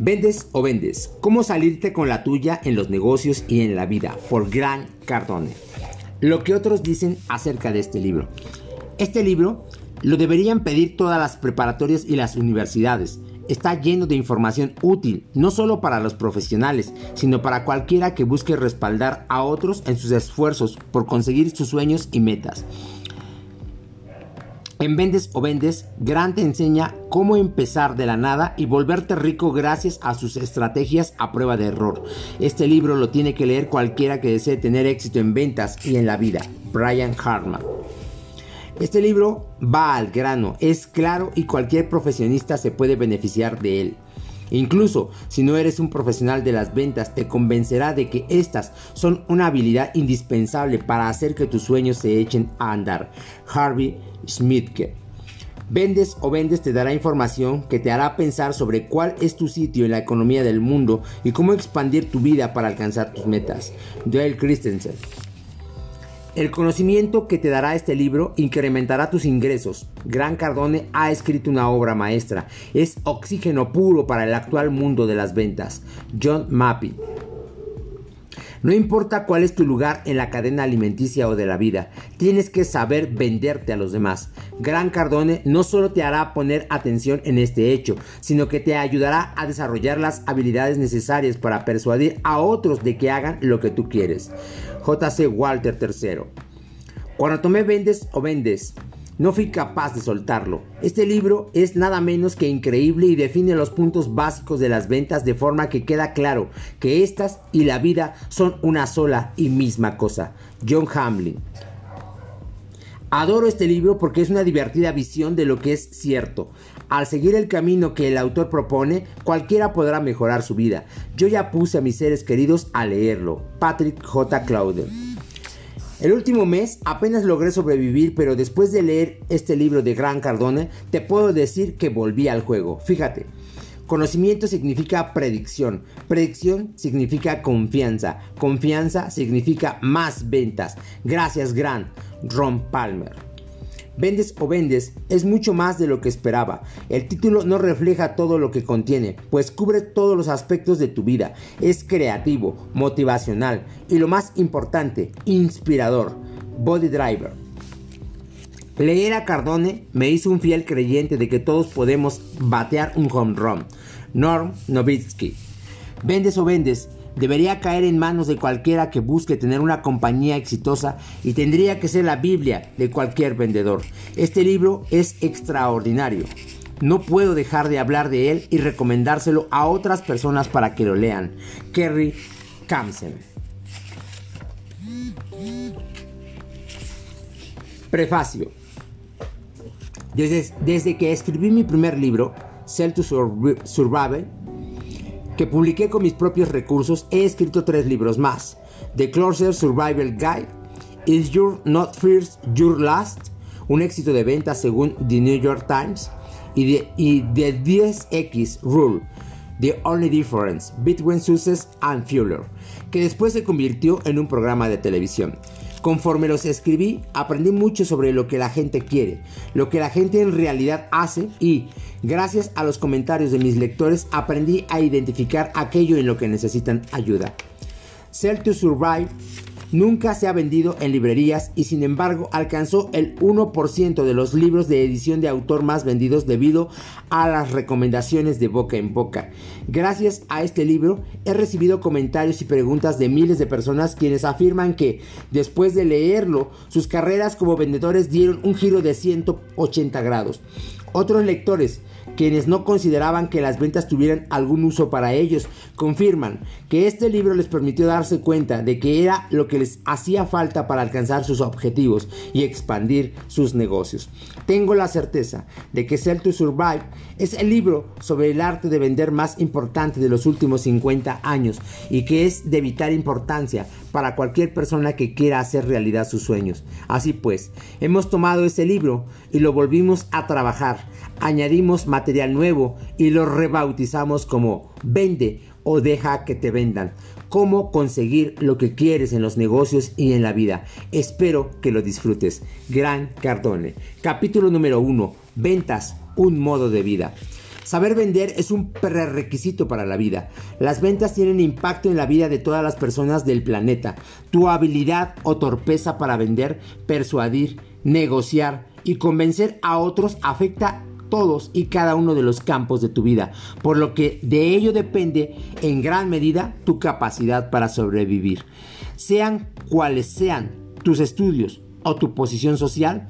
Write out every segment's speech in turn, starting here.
Vendes o vendes. ¿Cómo salirte con la tuya en los negocios y en la vida? Por Gran Cardone. Lo que otros dicen acerca de este libro. Este libro lo deberían pedir todas las preparatorias y las universidades. Está lleno de información útil, no solo para los profesionales, sino para cualquiera que busque respaldar a otros en sus esfuerzos por conseguir sus sueños y metas. En Vendes o Vendes, Grant te enseña cómo empezar de la nada y volverte rico gracias a sus estrategias a prueba de error. Este libro lo tiene que leer cualquiera que desee tener éxito en ventas y en la vida. Brian Hartman. Este libro va al grano, es claro y cualquier profesionista se puede beneficiar de él. Incluso si no eres un profesional de las ventas, te convencerá de que estas son una habilidad indispensable para hacer que tus sueños se echen a andar. Harvey Schmidtke. Vendes o vendes te dará información que te hará pensar sobre cuál es tu sitio en la economía del mundo y cómo expandir tu vida para alcanzar tus metas. Dale Christensen. El conocimiento que te dará este libro incrementará tus ingresos. Gran Cardone ha escrito una obra maestra. Es oxígeno puro para el actual mundo de las ventas. John Mappy. No importa cuál es tu lugar en la cadena alimenticia o de la vida, tienes que saber venderte a los demás. Gran Cardone no solo te hará poner atención en este hecho, sino que te ayudará a desarrollar las habilidades necesarias para persuadir a otros de que hagan lo que tú quieres. J.C. Walter III. Cuando tomé Vendes o Vendes, no fui capaz de soltarlo. Este libro es nada menos que increíble y define los puntos básicos de las ventas de forma que queda claro que estas y la vida son una sola y misma cosa. John Hamlin. Adoro este libro porque es una divertida visión de lo que es cierto. Al seguir el camino que el autor propone, cualquiera podrá mejorar su vida. Yo ya puse a mis seres queridos a leerlo. Patrick J. Clauden. El último mes apenas logré sobrevivir, pero después de leer este libro de Gran Cardone, te puedo decir que volví al juego. Fíjate, conocimiento significa predicción, predicción significa confianza, confianza significa más ventas. Gracias, Gran Ron Palmer. Vendes o vendes es mucho más de lo que esperaba. El título no refleja todo lo que contiene, pues cubre todos los aspectos de tu vida. Es creativo, motivacional y lo más importante, inspirador. Body Driver. Leer a Cardone me hizo un fiel creyente de que todos podemos batear un home run. Norm Novitsky. Vendes o vendes debería caer en manos de cualquiera que busque tener una compañía exitosa y tendría que ser la Biblia de cualquier vendedor. Este libro es extraordinario. No puedo dejar de hablar de él y recomendárselo a otras personas para que lo lean. Kerry Kamsen. Prefacio. Desde, desde, que escribí mi primer libro, Sell to Survive, que publiqué con mis propios recursos, he escrito tres libros más. The Closer Survival Guide, Is Your Not First Your Last, un éxito de venta según The New York Times, y The, 10X Rule, The Only Difference Between Success and Failure, que después se convirtió en un programa de televisión. Conforme los escribí, aprendí mucho sobre lo que la gente quiere, lo que la gente en realidad hace y, gracias a los comentarios de mis lectores, aprendí a identificar aquello en lo que necesitan ayuda. Sell to Survive nunca se ha vendido en librerías y sin embargo alcanzó el 1% de los libros de edición de autor más vendidos debido a las recomendaciones de boca en boca. Gracias a este libro he recibido comentarios y preguntas de miles de personas quienes afirman que después de leerlo sus carreras como vendedores dieron un giro de 180 grados. Otros lectores quienes no consideraban que las ventas tuvieran algún uso para ellos, confirman que este libro les permitió darse cuenta de que era lo que les hacía falta para alcanzar sus objetivos y expandir sus negocios. Tengo la certeza de que Sell to Survive es el libro sobre el arte de vender más importante de los últimos 50 años y que es de vital importancia para cualquier persona que quiera hacer realidad sus sueños. Así pues, hemos tomado ese libro y lo volvimos a trabajar, añadimos material nuevo y lo rebautizamos como Vende o deja que te vendan. Cómo conseguir lo que quieres en los negocios y en la vida. Espero que lo disfrutes. Gran Cardone. Capítulo número 1. Ventas, un modo de vida. Saber vender es un prerequisito para la vida. Las ventas tienen impacto en la vida de todas las personas del planeta. Tu habilidad o torpeza para vender, persuadir, negociar y convencer a otros afecta todos y cada uno de los campos de tu vida, por lo que de ello depende en gran medida tu capacidad para sobrevivir. Sean cuales sean tus estudios o tu posición social,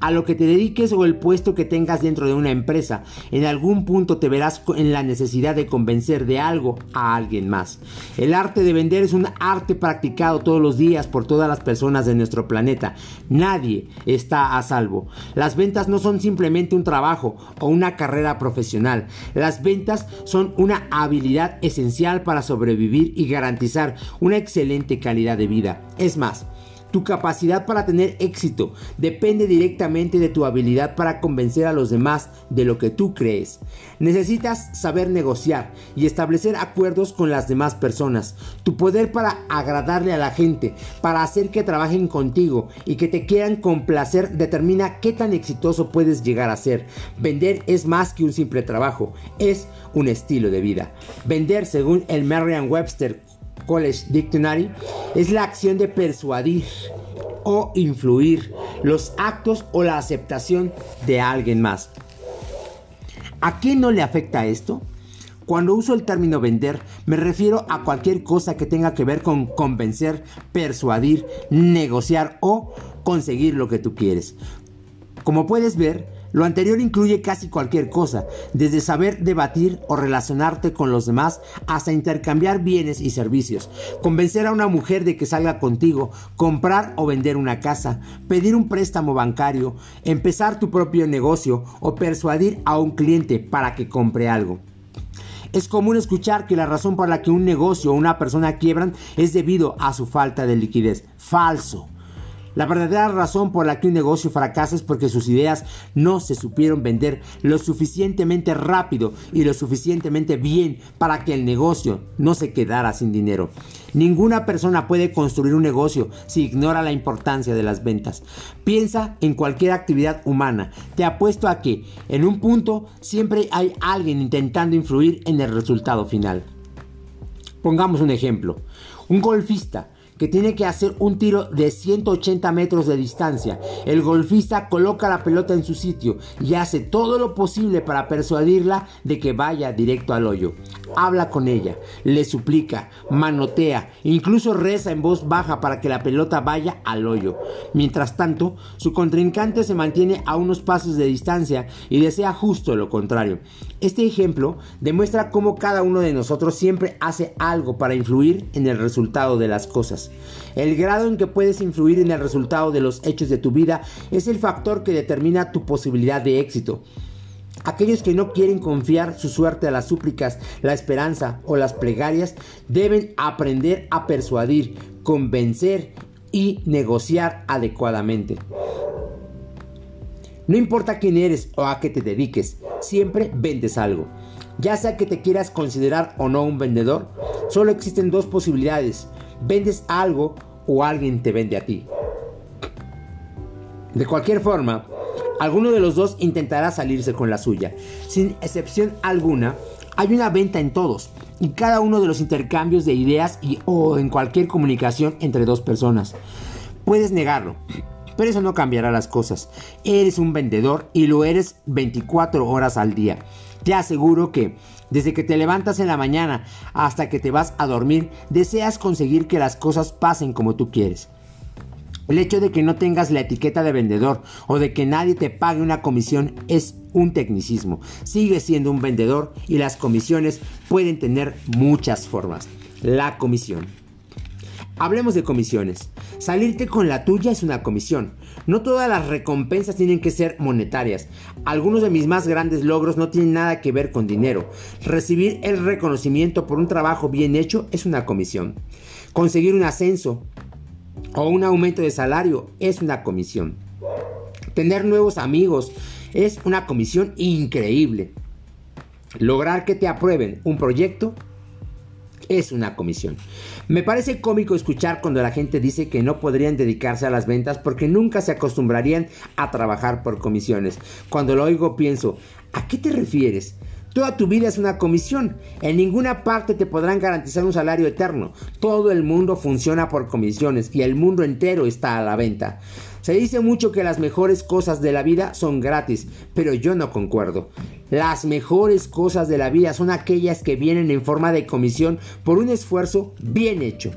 a lo que te dediques o el puesto que tengas dentro de una empresa. En algún punto te verás en la necesidad de convencer de algo a alguien más. El arte de vender es un arte practicado todos los días por todas las personas de nuestro planeta. Nadie está a salvo. Las ventas no son simplemente un trabajo o una carrera profesional. Las ventas son una habilidad esencial para sobrevivir y garantizar una excelente calidad de vida. Es más, tu capacidad para tener éxito depende directamente de tu habilidad para convencer a los demás de lo que tú crees. Necesitas saber negociar y establecer acuerdos con las demás personas. Tu poder para agradarle a la gente, para hacer que trabajen contigo y que te quieran complacer determina qué tan exitoso puedes llegar a ser. Vender es más que un simple trabajo, es un estilo de vida. Vender, según el Merriam-Webster College Dictionary es la acción de persuadir o influir los actos o la aceptación de alguien más. ¿A quién no le afecta esto? Cuando uso el término vender, me refiero a cualquier cosa que tenga que ver con convencer, persuadir, negociar o conseguir lo que tú quieres. Como puedes ver, lo anterior incluye casi cualquier cosa, desde saber debatir o relacionarte con los demás hasta intercambiar bienes y servicios, convencer a una mujer de que salga contigo, comprar o vender una casa, pedir un préstamo bancario, empezar tu propio negocio o persuadir a un cliente para que compre algo. Es común escuchar que la razón por la que un negocio o una persona quiebran es debido a su falta de liquidez. Falso. La verdadera razón por la que un negocio fracasa es porque sus ideas no se supieron vender lo suficientemente rápido y lo suficientemente bien para que el negocio no se quedara sin dinero. Ninguna persona puede construir un negocio si ignora la importancia de las ventas. Piensa en cualquier actividad humana. Te apuesto a que en un punto siempre hay alguien intentando influir en el resultado final. Pongamos un ejemplo. Un golfista que tiene que hacer un tiro de 180 metros de distancia. El golfista coloca la pelota en su sitio y hace todo lo posible para persuadirla de que vaya directo al hoyo. Habla con ella, le suplica, manotea, incluso reza en voz baja para que la pelota vaya al hoyo. Mientras tanto, su contrincante se mantiene a unos pasos de distancia y desea justo lo contrario. Este ejemplo demuestra cómo cada uno de nosotros siempre hace algo para influir en el resultado de las cosas. El grado en que puedes influir en el resultado de los hechos de tu vida es el factor que determina tu posibilidad de éxito. Aquellos que no quieren confiar su suerte a las súplicas, la esperanza o las plegarias deben aprender a persuadir, convencer y negociar adecuadamente. No importa quién eres o a qué te dediques, siempre vendes algo. Ya sea que te quieras considerar o no un vendedor, solo existen dos posibilidades vendes algo o alguien te vende a ti. De cualquier forma, alguno de los dos intentará salirse con la suya. Sin excepción alguna, hay una venta en todos y cada uno de los intercambios de ideas y o en cualquier comunicación entre dos personas. Puedes negarlo, pero eso no cambiará las cosas. Eres un vendedor y lo eres 24 horas al día. Te aseguro que desde que te levantas en la mañana hasta que te vas a dormir, deseas conseguir que las cosas pasen como tú quieres. El hecho de que no tengas la etiqueta de vendedor o de que nadie te pague una comisión es un tecnicismo. Sigue siendo un vendedor y las comisiones pueden tener muchas formas. La comisión. Hablemos de comisiones. Salirte con la tuya es una comisión. No todas las recompensas tienen que ser monetarias. Algunos de mis más grandes logros no tienen nada que ver con dinero. Recibir el reconocimiento por un trabajo bien hecho es una comisión. Conseguir un ascenso o un aumento de salario es una comisión. Tener nuevos amigos es una comisión increíble. Lograr que te aprueben un proyecto es una comisión. Me parece cómico escuchar cuando la gente dice que no podrían dedicarse a las ventas porque nunca se acostumbrarían a trabajar por comisiones. Cuando lo oigo pienso, ¿a qué te refieres? Toda tu vida es una comisión. En ninguna parte te podrán garantizar un salario eterno. Todo el mundo funciona por comisiones y el mundo entero está a la venta. Se dice mucho que las mejores cosas de la vida son gratis, pero yo no concuerdo. Las mejores cosas de la vida son aquellas que vienen en forma de comisión por un esfuerzo bien hecho.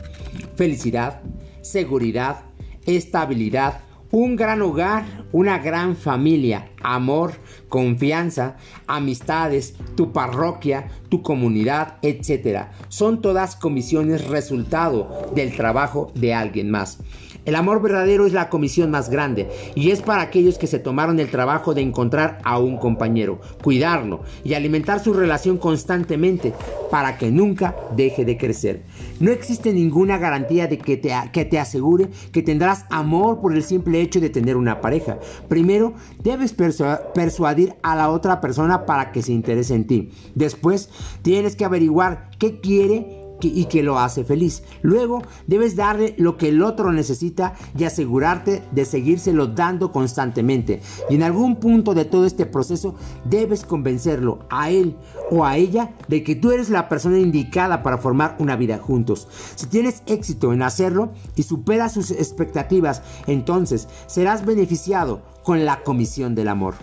Felicidad, seguridad, estabilidad, un gran hogar, una gran familia, amor, confianza, amistades, tu parroquia, tu comunidad, etc. Son todas comisiones resultado del trabajo de alguien más. El amor verdadero es la comisión más grande y es para aquellos que se tomaron el trabajo de encontrar a un compañero, cuidarlo y alimentar su relación constantemente para que nunca deje de crecer. No existe ninguna garantía de que te, que te asegure que tendrás amor por el simple hecho de tener una pareja. Primero, debes persuadir a la otra persona para que se interese en ti. Después, tienes que averiguar qué quiere y que lo hace feliz. Luego debes darle lo que el otro necesita y asegurarte de seguírselo dando constantemente. Y en algún punto de todo este proceso debes convencerlo a él o a ella de que tú eres la persona indicada para formar una vida juntos. Si tienes éxito en hacerlo y superas sus expectativas, entonces serás beneficiado con la comisión del amor.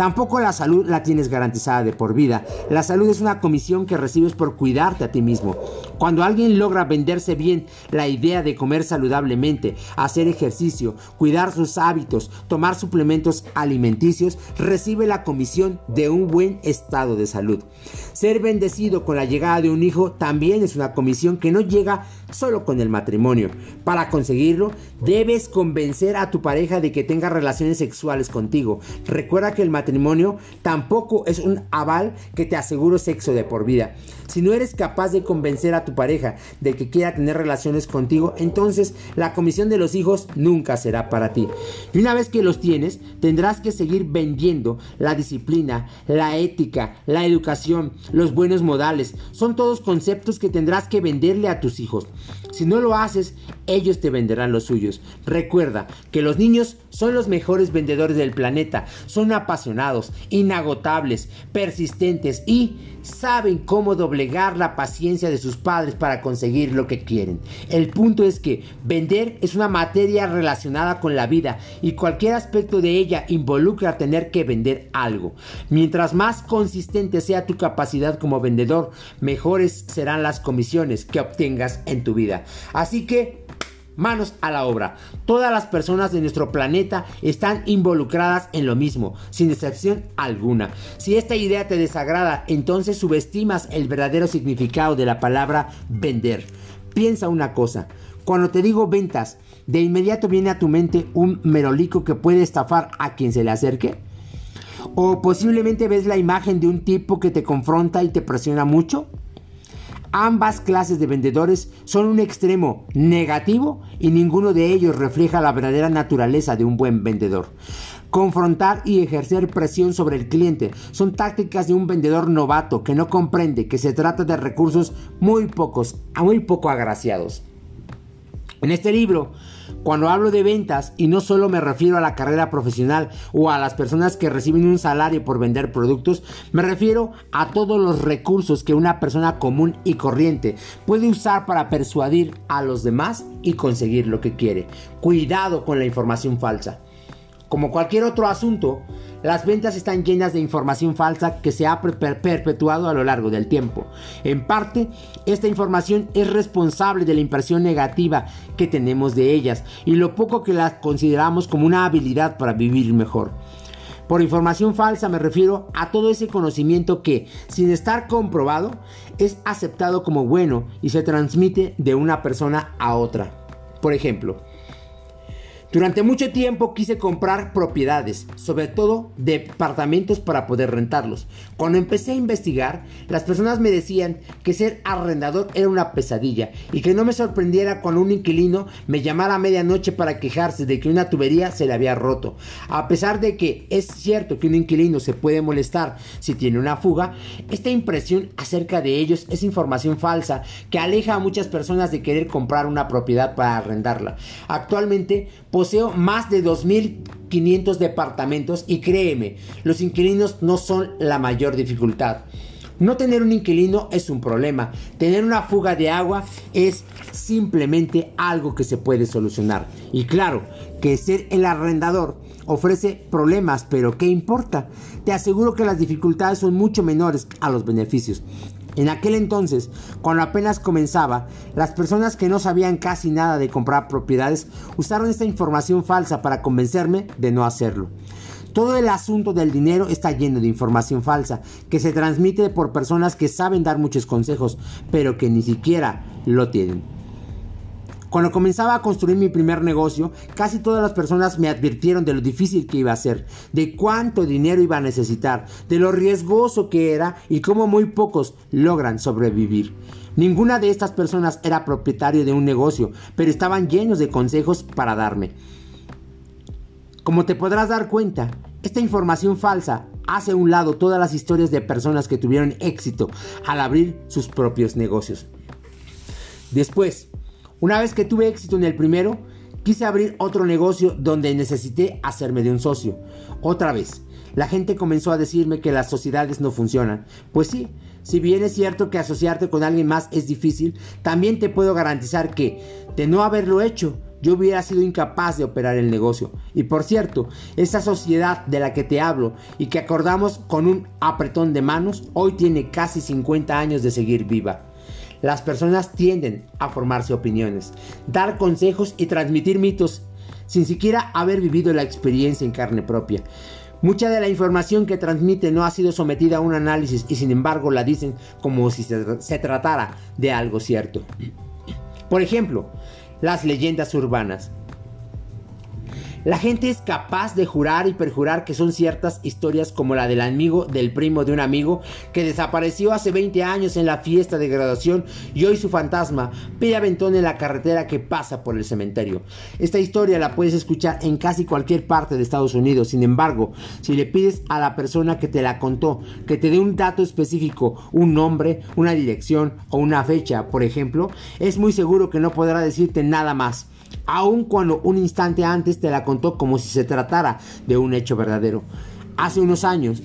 Tampoco la salud la tienes garantizada de por vida. La salud es una comisión que recibes por cuidarte a ti mismo. Cuando alguien logra venderse bien la idea de comer saludablemente, hacer ejercicio, cuidar sus hábitos, tomar suplementos alimenticios, recibe la comisión de un buen estado de salud. Ser bendecido con la llegada de un hijo también es una comisión que no llega solo con el matrimonio. Para conseguirlo, debes convencer a tu pareja de que tenga relaciones sexuales contigo. Recuerda que el tampoco es un aval que te asegure sexo de por vida. Si no eres capaz de convencer a tu pareja de que quiera tener relaciones contigo, entonces la comisión de los hijos nunca será para ti. Y una vez que los tienes, tendrás que seguir vendiendo la disciplina, la ética, la educación, los buenos modales. Son todos conceptos que tendrás que venderle a tus hijos. Si no lo haces, ellos te venderán los suyos. Recuerda que los niños son los mejores vendedores del planeta. Son apasionados, inagotables, persistentes y saben cómo doblegar la paciencia de sus padres para conseguir lo que quieren. El punto es que vender es una materia relacionada con la vida y cualquier aspecto de ella involucra tener que vender algo. Mientras más consistente sea tu capacidad como vendedor, mejores serán las comisiones que obtengas en tu vida. Así que manos a la obra. Todas las personas de nuestro planeta están involucradas en lo mismo, sin excepción alguna. Si esta idea te desagrada, entonces subestimas el verdadero significado de la palabra vender. Piensa una cosa, cuando te digo ventas, de inmediato viene a tu mente un merolico que puede estafar a quien se le acerque. O posiblemente ves la imagen de un tipo que te confronta y te presiona mucho. Ambas clases de vendedores son un extremo negativo y ninguno de ellos refleja la verdadera naturaleza de un buen vendedor. Confrontar y ejercer presión sobre el cliente son tácticas de un vendedor novato que no comprende que se trata de recursos muy pocos, muy poco agraciados. En este libro cuando hablo de ventas, y no solo me refiero a la carrera profesional o a las personas que reciben un salario por vender productos, me refiero a todos los recursos que una persona común y corriente puede usar para persuadir a los demás y conseguir lo que quiere. Cuidado con la información falsa. Como cualquier otro asunto, las ventas están llenas de información falsa que se ha perpetuado a lo largo del tiempo. En parte, esta información es responsable de la impresión negativa que tenemos de ellas y lo poco que las consideramos como una habilidad para vivir mejor. Por información falsa me refiero a todo ese conocimiento que, sin estar comprobado, es aceptado como bueno y se transmite de una persona a otra. Por ejemplo, durante mucho tiempo quise comprar propiedades, sobre todo departamentos para poder rentarlos. Cuando empecé a investigar, las personas me decían que ser arrendador era una pesadilla y que no me sorprendiera cuando un inquilino me llamara a medianoche para quejarse de que una tubería se le había roto. A pesar de que es cierto que un inquilino se puede molestar si tiene una fuga, esta impresión acerca de ellos es información falsa que aleja a muchas personas de querer comprar una propiedad para arrendarla. Actualmente, Poseo más de 2.500 departamentos y créeme, los inquilinos no son la mayor dificultad. No tener un inquilino es un problema. Tener una fuga de agua es simplemente algo que se puede solucionar. Y claro, que ser el arrendador ofrece problemas, pero ¿qué importa? Te aseguro que las dificultades son mucho menores a los beneficios. En aquel entonces, cuando apenas comenzaba, las personas que no sabían casi nada de comprar propiedades usaron esta información falsa para convencerme de no hacerlo. Todo el asunto del dinero está lleno de información falsa que se transmite por personas que saben dar muchos consejos, pero que ni siquiera lo tienen. Cuando comenzaba a construir mi primer negocio, casi todas las personas me advirtieron de lo difícil que iba a ser, de cuánto dinero iba a necesitar, de lo riesgoso que era y cómo muy pocos logran sobrevivir. Ninguna de estas personas era propietario de un negocio, pero estaban llenos de consejos para darme. Como te podrás dar cuenta, esta información falsa hace a un lado todas las historias de personas que tuvieron éxito al abrir sus propios negocios. Después, una vez que tuve éxito en el primero, quise abrir otro negocio donde necesité hacerme de un socio. Otra vez, la gente comenzó a decirme que las sociedades no funcionan. Pues sí, si bien es cierto que asociarte con alguien más es difícil, también te puedo garantizar que, de no haberlo hecho, yo hubiera sido incapaz de operar el negocio. Y por cierto, esa sociedad de la que te hablo y que acordamos con un apretón de manos, hoy tiene casi 50 años de seguir viva. Las personas tienden a formarse opiniones, dar consejos y transmitir mitos sin siquiera haber vivido la experiencia en carne propia. Mucha de la información que transmite no ha sido sometida a un análisis y sin embargo la dicen como si se, se tratara de algo cierto. Por ejemplo, las leyendas urbanas. La gente es capaz de jurar y perjurar que son ciertas historias como la del amigo del primo de un amigo que desapareció hace 20 años en la fiesta de graduación y hoy su fantasma pide aventón en la carretera que pasa por el cementerio. Esta historia la puedes escuchar en casi cualquier parte de Estados Unidos. Sin embargo, si le pides a la persona que te la contó que te dé un dato específico, un nombre, una dirección o una fecha, por ejemplo, es muy seguro que no podrá decirte nada más aun cuando un instante antes te la contó como si se tratara de un hecho verdadero. Hace unos años,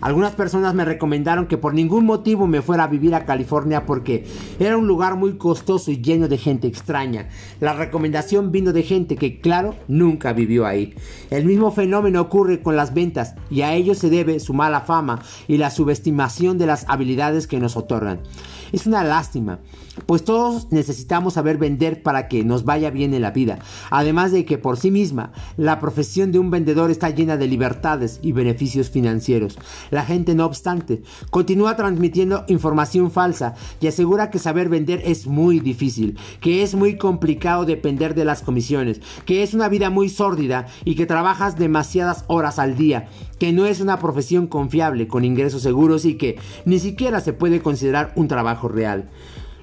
algunas personas me recomendaron que por ningún motivo me fuera a vivir a California porque era un lugar muy costoso y lleno de gente extraña. La recomendación vino de gente que, claro, nunca vivió ahí. El mismo fenómeno ocurre con las ventas y a ello se debe su mala fama y la subestimación de las habilidades que nos otorgan. Es una lástima, pues todos necesitamos saber vender para que nos vaya bien en la vida. Además de que por sí misma, la profesión de un vendedor está llena de libertades y beneficios financieros. La gente, no obstante, continúa transmitiendo información falsa y asegura que saber vender es muy difícil, que es muy complicado depender de las comisiones, que es una vida muy sórdida y que trabajas demasiadas horas al día, que no es una profesión confiable con ingresos seguros y que ni siquiera se puede considerar un trabajo real.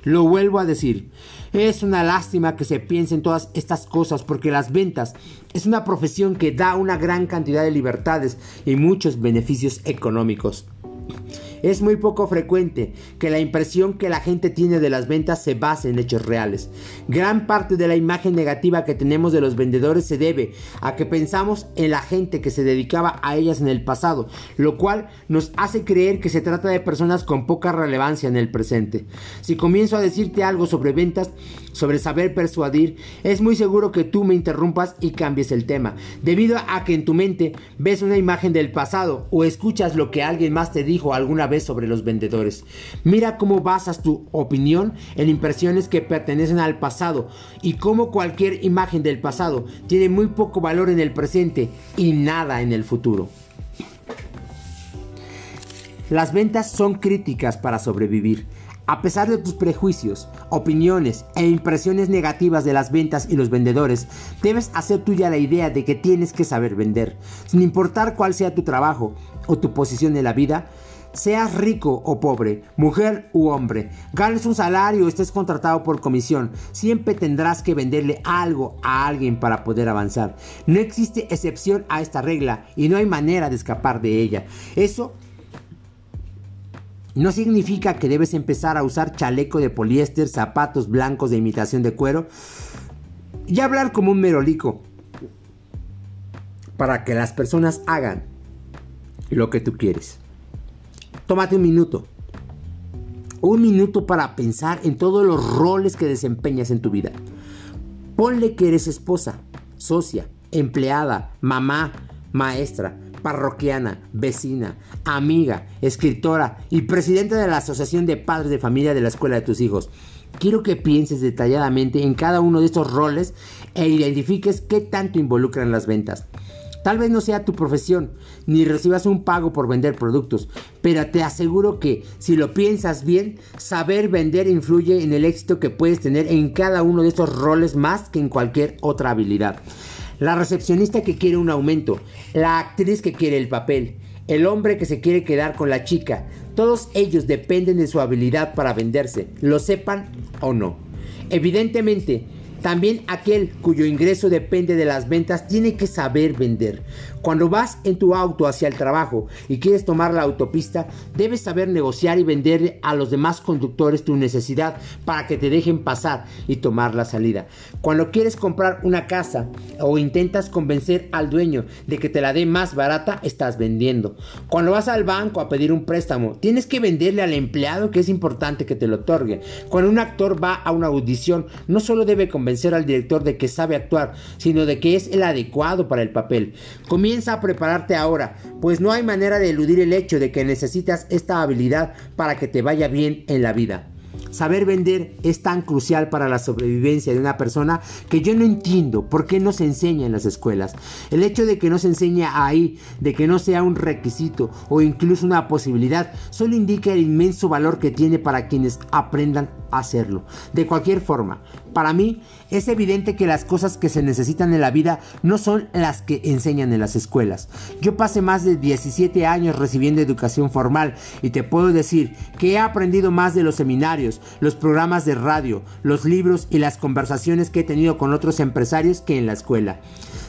Lo vuelvo a decir, es una lástima que se piense en todas estas cosas porque las ventas es una profesión que da una gran cantidad de libertades y muchos beneficios económicos. Es muy poco frecuente que la impresión que la gente tiene de las ventas se base en hechos reales. Gran parte de la imagen negativa que tenemos de los vendedores se debe a que pensamos en la gente que se dedicaba a ellas en el pasado, lo cual nos hace creer que se trata de personas con poca relevancia en el presente. Si comienzo a decirte algo sobre ventas, sobre saber persuadir, es muy seguro que tú me interrumpas y cambies el tema, debido a que en tu mente ves una imagen del pasado o escuchas lo que alguien más te dijo alguna vez sobre los vendedores. Mira cómo basas tu opinión en impresiones que pertenecen al pasado y cómo cualquier imagen del pasado tiene muy poco valor en el presente y nada en el futuro. Las ventas son críticas para sobrevivir. A pesar de tus prejuicios, opiniones e impresiones negativas de las ventas y los vendedores, debes hacer tuya la idea de que tienes que saber vender. Sin importar cuál sea tu trabajo o tu posición en la vida, seas rico o pobre, mujer u hombre, ganes un salario o estés contratado por comisión, siempre tendrás que venderle algo a alguien para poder avanzar. No existe excepción a esta regla y no hay manera de escapar de ella. Eso no significa que debes empezar a usar chaleco de poliéster, zapatos blancos de imitación de cuero y hablar como un merolico para que las personas hagan lo que tú quieres. Tómate un minuto. Un minuto para pensar en todos los roles que desempeñas en tu vida. Ponle que eres esposa, socia, empleada, mamá, maestra, parroquiana, vecina, amiga, escritora y presidenta de la Asociación de Padres de Familia de la Escuela de tus hijos. Quiero que pienses detalladamente en cada uno de estos roles e identifiques qué tanto involucran las ventas. Tal vez no sea tu profesión, ni recibas un pago por vender productos, pero te aseguro que si lo piensas bien, saber vender influye en el éxito que puedes tener en cada uno de estos roles más que en cualquier otra habilidad. La recepcionista que quiere un aumento, la actriz que quiere el papel, el hombre que se quiere quedar con la chica, todos ellos dependen de su habilidad para venderse, lo sepan o no. Evidentemente, también aquel cuyo ingreso depende de las ventas tiene que saber vender. Cuando vas en tu auto hacia el trabajo y quieres tomar la autopista, debes saber negociar y vender a los demás conductores tu necesidad para que te dejen pasar y tomar la salida. Cuando quieres comprar una casa o intentas convencer al dueño de que te la dé más barata, estás vendiendo. Cuando vas al banco a pedir un préstamo, tienes que venderle al empleado que es importante que te lo otorgue. Cuando un actor va a una audición, no solo debe convencer al director de que sabe actuar, sino de que es el adecuado para el papel. Comienza a prepararte ahora, pues no hay manera de eludir el hecho de que necesitas esta habilidad para que te vaya bien en la vida. Saber vender es tan crucial para la sobrevivencia de una persona que yo no entiendo por qué no se enseña en las escuelas. El hecho de que no se enseña ahí, de que no sea un requisito o incluso una posibilidad, solo indica el inmenso valor que tiene para quienes aprendan a hacerlo. De cualquier forma, para mí es evidente que las cosas que se necesitan en la vida no son las que enseñan en las escuelas. Yo pasé más de 17 años recibiendo educación formal y te puedo decir que he aprendido más de los seminarios, los programas de radio, los libros y las conversaciones que he tenido con otros empresarios que en la escuela.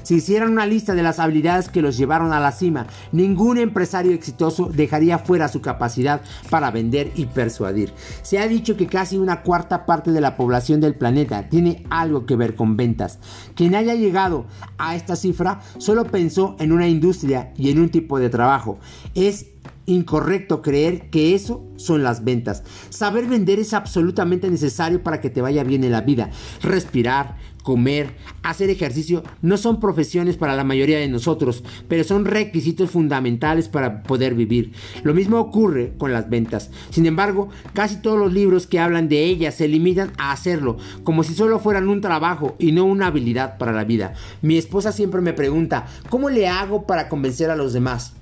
Si hicieran una lista de las habilidades que los llevaron a la cima, ningún empresario exitoso dejaría fuera su capacidad para vender y persuadir. Se ha dicho que casi una cuarta parte de la población del planeta tiene algo que ver con ventas. Quien haya llegado a esta cifra solo pensó en una industria y en un tipo de trabajo. Es incorrecto creer que eso son las ventas. Saber vender es absolutamente necesario para que te vaya bien en la vida. Respirar, comer, hacer ejercicio no son profesiones para la mayoría de nosotros, pero son requisitos fundamentales para poder vivir. Lo mismo ocurre con las ventas. Sin embargo, casi todos los libros que hablan de ellas se limitan a hacerlo, como si solo fueran un trabajo y no una habilidad para la vida. Mi esposa siempre me pregunta, ¿cómo le hago para convencer a los demás?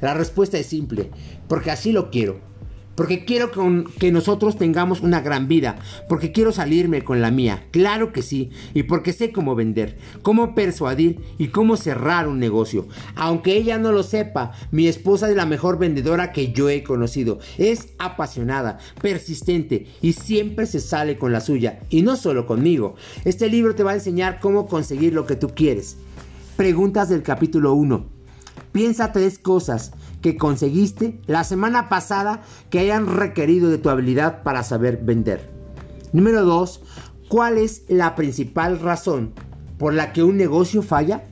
La respuesta es simple, porque así lo quiero. Porque quiero que nosotros tengamos una gran vida. Porque quiero salirme con la mía. Claro que sí. Y porque sé cómo vender, cómo persuadir y cómo cerrar un negocio. Aunque ella no lo sepa, mi esposa es la mejor vendedora que yo he conocido. Es apasionada, persistente y siempre se sale con la suya. Y no solo conmigo. Este libro te va a enseñar cómo conseguir lo que tú quieres. Preguntas del capítulo 1. Piensa tres cosas que conseguiste la semana pasada que hayan requerido de tu habilidad para saber vender. Número 2. ¿Cuál es la principal razón por la que un negocio falla?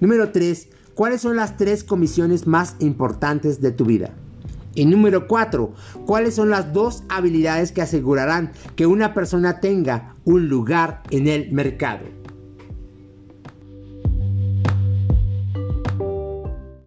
Número 3. ¿Cuáles son las tres comisiones más importantes de tu vida? Y número 4. ¿Cuáles son las dos habilidades que asegurarán que una persona tenga un lugar en el mercado?